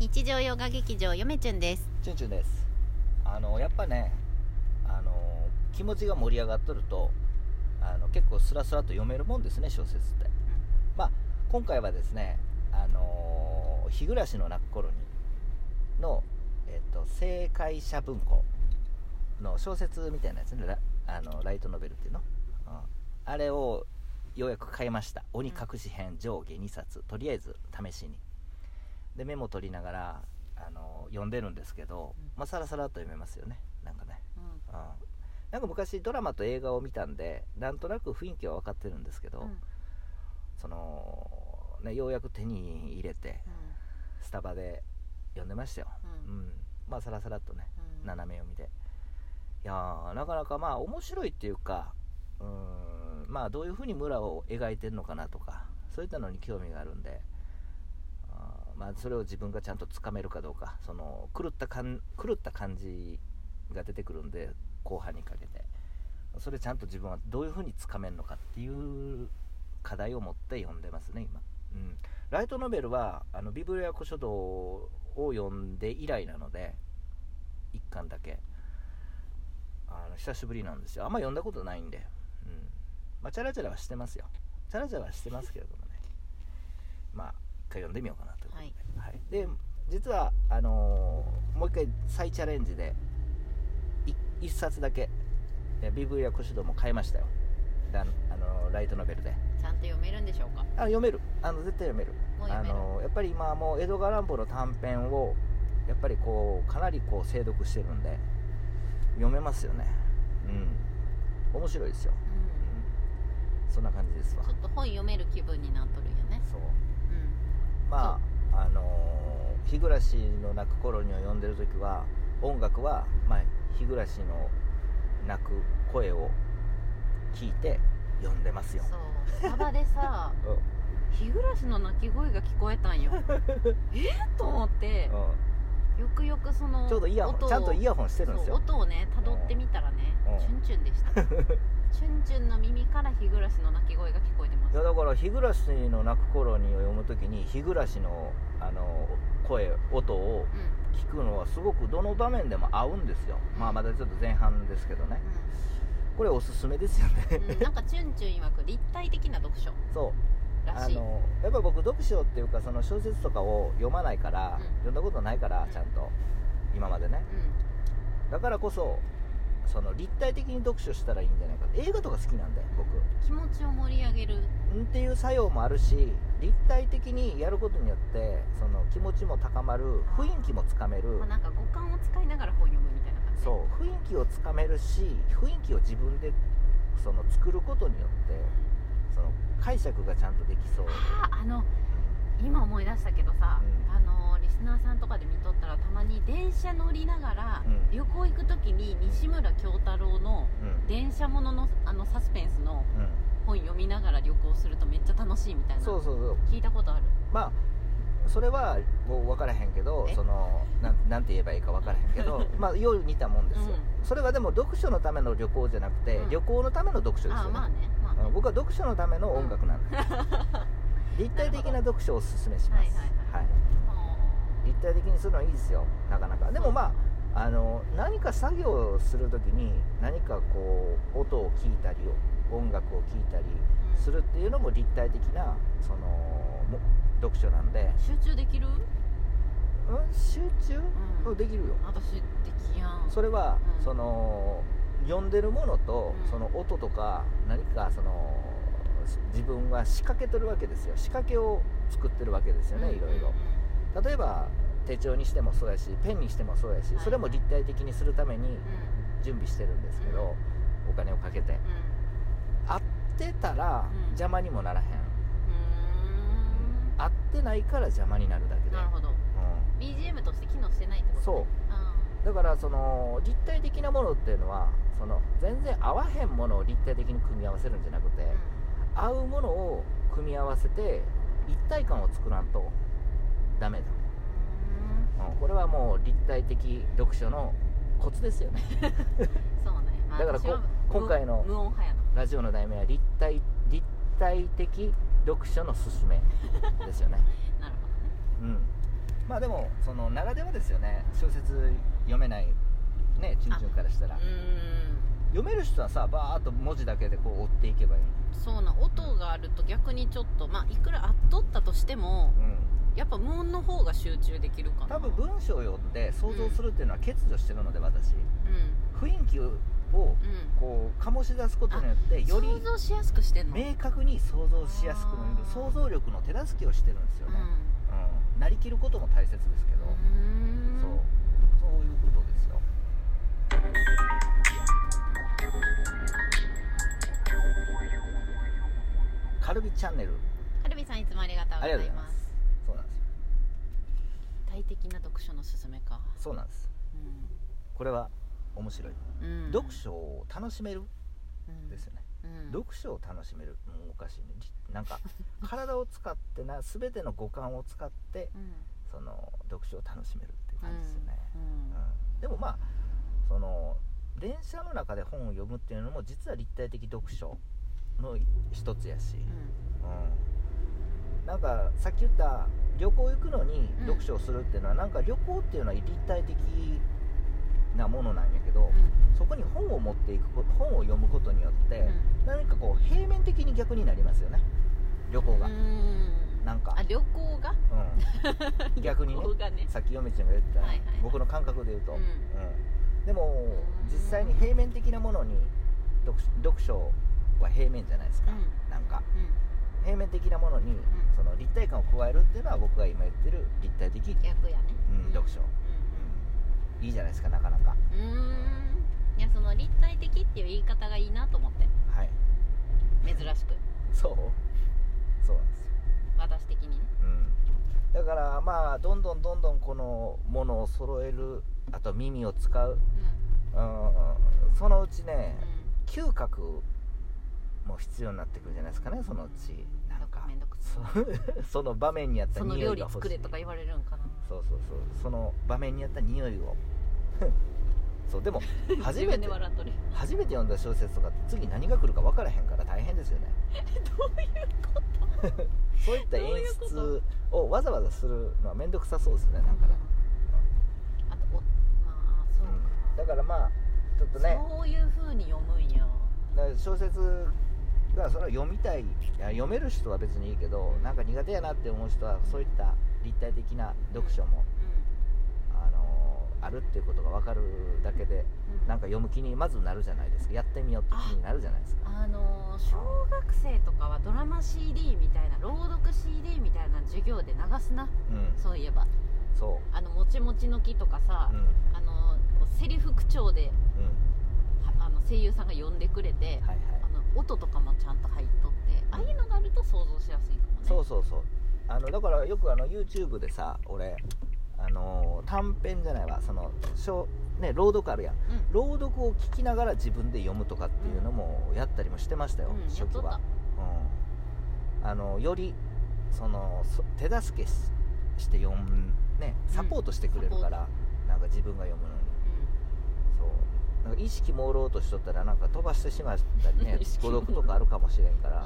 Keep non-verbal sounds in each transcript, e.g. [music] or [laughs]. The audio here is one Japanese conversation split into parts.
日常ヨガ劇場よめちゅんです。チュンチュンです。あのやっぱねあの気持ちが盛り上がっとるとあの結構スラスラと読めるもんですね小説って。まあ今回はですねあの日暮らしの泣く頃にの、えっと、正解者文庫の小説みたいなやつねラあのライトノベルっていうの、うん。あれをようやく買いました。鬼隠し編上下2冊。とりあえず試しにでメモ取りながらあの読んでるんですけど、うん。まあさらさらっと読めますよね。なんかね、うん。うん、なんか昔ドラマと映画を見たんでなんとなく雰囲気は分かってるんですけど、うん。そのねようやく手に入れてスタバで読んでましたよ、ううん。んまあさらさらっとねうん。斜め読みで。いやーなかなかまあ面白いっていうかうーん。まあどういうふうに村を描いてるのかなとかそういったのに興味があるんでまあそれを自分がちゃんとつかめるかどうかその狂ったかん狂った感じが出てくるんで後半にかけて。それちゃんと自分はどういうふうにつかめるのかっていう課題を持って読んでますね今、うん、ライトノベルはあのビブリア古書道を読んで以来なので一巻だけ。あの久しぶりなんですよ。あんま読んだことないんで、うん。まあ、チャラチャラはしてますよ。チャラチャラはしてますけれどもね。回読んでみようかなということで,、はい。で実はあのーもう一回再チャレンジでい一冊だけえビブリア古書道も買いましたよ。だあのーライトノベルで。ちゃんと読めるんでしょうか？あ読める。あの絶対読める。もう読める。あのやっぱり今もう江戸川乱歩の短編をやっぱりこうかなりこう精読してるんで読めますよね。うん。面白いですよ、うん。うん、そんな感じですわ。ちょっと本読める気分になっとるよね。そう。うんまああのー日暮らしの泣く頃にを読んでる時は音楽は、まあ、日暮らしの泣く声を聞いて読んでますよ。そう。スタバでさ [laughs] うん。日暮らしの鳴き声が聞こえたんよ。[laughs] え？っと思って。うよくよくそのんちょうどイヤホンちゃんとイヤホンしてるんですよ。音をね辿ってみたらねうん。チュンチュンでした。[laughs] チュンチュンの耳から日暮らしの鳴き声が聞こえてます。いやだから日暮らしの泣く頃にを読むときに日暮らしのあの声音をうん。聞くのはすごくどの場面でも合うんですよ。まあまだちょっと前半ですけどね。これおすすめですよね、うん、うん、なんかチュンチュン曰く立体的な読書。そうあのやっぱり僕読書っていうかその小説とかを読まないから、うん。読んだことないからうんちゃんと、今までね。うだからこそその立体的に読書したらいいんじゃないか映画とか好きなんで僕。ん気持ちを盛り上げる。んっていう作用もあるし立体的にやることによってその気持ちも高まる雰囲気もつかめる。まあ、なんか五感を使いながら本読むみたいな感じ。そう雰囲気をつかめるし雰囲気を自分でその作ることによってその解釈がちゃんとできそう。あああの今思い出したけどさ、うん。あのリスナーさんとかで見とったらたまに電車乗りながら、うん。旅行行く時に西村京太郎のうん。電車もののあのサスペンスのうん。本読みながら旅行するとめっちゃ楽しいみたいな。そうそうそう。聞いたことある？まあそれはもう分からへんけどえ？そのなんなんて言えばいいか分からへんけど [laughs] まあよう似たもんですよ、うそれはでも読書のための旅行じゃなくて、うん。旅行のための読書ですよね。ああまあね僕は読書のための音楽なんで、[laughs] 立体的な読書をおすすめします。はいはい。立体的にするのはいいですよ。なかなか。でもまああの何か作業をするときに何かこう音を聞いたり音楽を聞いたりうん。するっていうのも立体的なそのも読書なんで、集中できる？うん、集中、うんできるよ。私できやん。それは、うん。その読んでるものと、うん。その音とか何かその自分は仕掛けとるわけですよ。仕掛けを作ってるわけですよね、いろいろ。例えば手帳にしてもそうやしペンにしてもそうやしはい。それも立体的にするために準備してるんですけど、お金をかけて。うん。合ってたらうん。邪魔にもならへん、う合ってないから邪魔になるだけで、なるほど。う BGM として機能してないってことそうだからその立体的なものっていうのはその全然合わへんものを立体的に組み合わせるんじゃなくて、合うものを組み合わせて一体感を作らんとダメだ、うん、これはもう立体的読書のコツですよね。[laughs] そうね、まあだから今回のラジオの題名は立体立体的読書のすすめですよね。[laughs] なるほどね。うん。まあでもそのならではですよね。小説読めないねチュンチュンからしたら。読める人はさバーッと文字だけでこう追っていけばいいそうな音があると逆にちょっとまあいくらあっとったとしてもうん。やっぱ無音の方が集中できるかな。多分文章を読んで想像するっていうのは欠如してるので私。うん。雰囲気をうんこう醸し出すことによってより想像しやすくしてんの？明確に想像しやすく想像力の手助けをしてるんですよね、ううん、なりきることも大切ですけど、そうそういうことですよ。カルビチャンネル。カルビさんいつもありがとうございます。すそうなんです。よ大的な読書のすすめか。そうなんです。これは面白い、うん、うん、読書を楽しめる？うん。ですよね、うん。読書を楽しめる？もうおかしいね。じなんか [laughs] 体を使ってな全ての五感を使ってうん。その読書を楽しめるいう感じですよね、うん。うん。でもまあその電車の中で本を読むっていうのも実は立体的読書の一つやし、うん。なんかさっき言った旅行行くのにうん。読書をするっていうのは、なんか旅行っていうのは立体的なものなんやけど、うん。そこに本を持っていく本を読むことによって、うん。何かこう平面的に逆になりますよね。旅行が、うんなんか。あ、旅行が？うん、[laughs] 逆にね。ね。さっき嫁ちゃんが言った、はいはい。はい僕の感覚で言うと、うん。うん。でも実際に平面的なものに読書読書は平面じゃないですか、うん。なんか。うん。平面的なものに、その立体感を加えるっていうのは僕が今言ってる立体的、逆やね。うん読書、ううん。いいじゃないですかなかなか。んうん。いやその立体的っていう言い方がいいなと思って。はい。珍しく。[laughs] そう。そうなんですだからまあどんどんどんどんこのものを揃えるあと耳を使う、うん、そのうちね嗅覚も必要になってくるんじゃないですかねそのうち。なんか。そ [laughs] その場面にあったその料理匂いが欲しい。作れとか言われるんかな。そうそうそう。その場面にあった匂いを。[laughs] そうでも [laughs] 初めて初めて読んだ小説とかって次何が来るか分からへんから大変ですよね。どういうこと？[laughs] そういった演出をわざわざするのは面倒くさそうですねなんかね、あとおまあそうか、うんだからまあちょっとね。そういう風に読むんや。だから小説がそれは読みたいいや読める人は別にいいけどなんか苦手やなって思う人はそういった立体的な読書も、あのあるっていうことが分かるだけでうん、うんなんか読む気にまずなるじゃないですか。やってみようって気になるじゃないですか。あのー小学生とかはドラマ CD みたいな朗読 CD みたいな授業で流すな。うん。そういえば。そあのもちもちの木とかさう、うん。あのセリフ口調であの声優さんが読んでくれて、はいはい。あの音とかもちゃんと入っとってああいうのがあると想像しやすいかもね。そうそうそう。あのだからよくあの YouTube でさ俺あの短編じゃないわその小ね朗読あるやん。うん。朗読を聞きながら自分で読むとかっていうのもやったりもしてましたよ、うん初期は。うん、あのよりそのそ手助けしして読むねサポートしてくれるから、なんか自分が読むのに。そう。なんか意識朦朧としとったらなんか飛ばしてしまったりね [laughs] 意識朦朧。誤読とかあるかもしれんから、う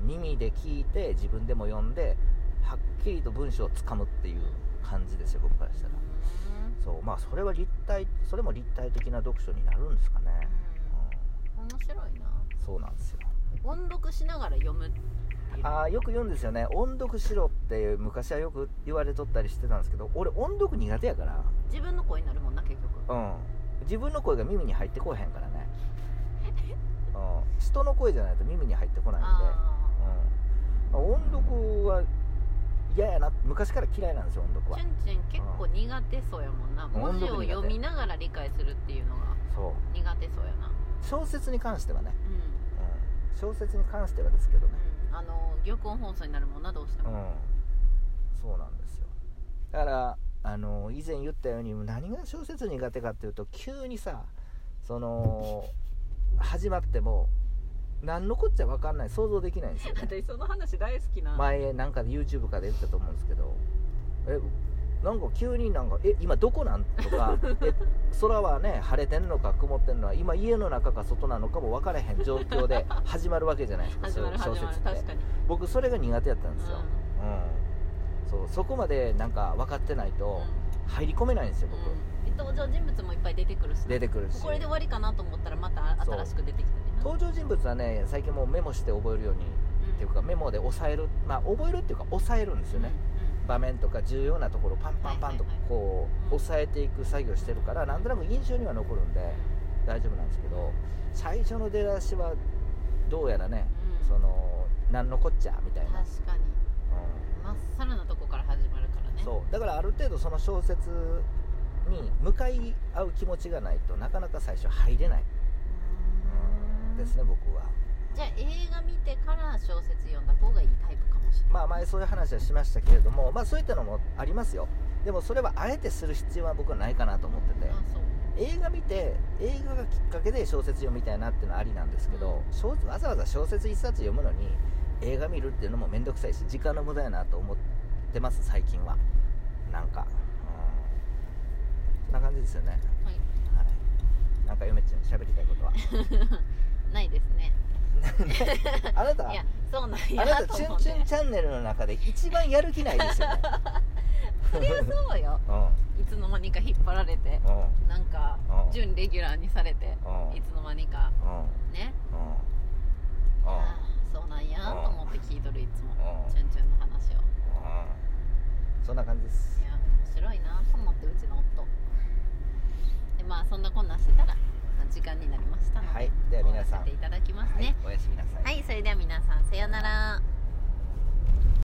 うん耳で聞いて自分でも読んではっきりと文章をつかむっていう感じですよ僕からしたら。うん。そうまあそれは立体それも立体的な読書になるんですかね、うん。面白いな。うんそうなんですよ。音読しながら読むあーよく言うんですよね。音読しろって昔はよく言われとったりしてたんですけど俺音読苦手やから。自分の声になるもんな結局。うん。自分の声が耳に入ってこへんからね、[laughs] うん、人の声じゃないと耳に入ってこないんで、あうん、音読は嫌やな昔から嫌いなんですよ音読は。あチュンチュン結構苦手そうやもんな。うん。文字を音読みながら理解するっていうのがそう苦手。そうやな。小説に関してはね、うん。うん、小説に関してはですけどね。うん。あの玉音放送になるもんなどうしてうん。も、そうなんですよ。だからあの以前言ったように何が小説苦手かっていうと急にさその始まっても何のこっちゃ分かんない。想像できないんですよね。私その話大好きな。前なんかで YouTube かで言ったと思うんですけど。えなんか急になんか「え今どこなん?」とか「[laughs] え空はね晴れてんのか曇ってんのは今家の中か外なのかも分からへん状況で始まるわけじゃないですかそういう小説って。僕それが苦手やったんですよ、うん。そうそこまでなんか分かってないとう入り込めないんですよん僕、うん。で登場人物もいっぱい出てくるし出てくるし。これで終わりかなと思ったらまた新しく出てきたりな登場人物はね最近もうメモして覚えるように、っていうかメモで抑えるまあ覚えるっていうか抑えるんですよね、場面とか重要なところをパンパンパンとこううん抑えていく作業してるからなんとなく印象には残るんで大丈夫なんですけど最初の出だしはどうやらね、うん。そのなんのこっちゃみたいな、確かに。うまっさらなとこから始まるからね。んそう。だからある程度その小説に向かい合う気持ちがないとなかなか最初入れない、ですね僕は。じゃあ映画見てから小説読んだ方がいいタイプかもしれない。まあ前そういう話はしましたけれどもまあそういったのもありますよ。でもそれはあえてする必要は僕はないかなと思ってて。映画見て映画がきっかけで小説読みたいなっていうのはありなんですけど、小わざわざ小説一冊読むのに映画見るっていうのも面倒くさいし時間の無駄やなと思ってます最近は。なんか、うん、そんな感じですよね。はい。はい。なんか嫁ちゃん喋りたいことは [laughs] ないですね。[laughs] あなた？いやそうなんあやなたチュンチュンチャンネルの中で一番やる気ないですよね。[laughs] そりゃそうよ。うん。いつの間にか引っ張られてうん。なんかうん。準レギュラーにされてうん。いつ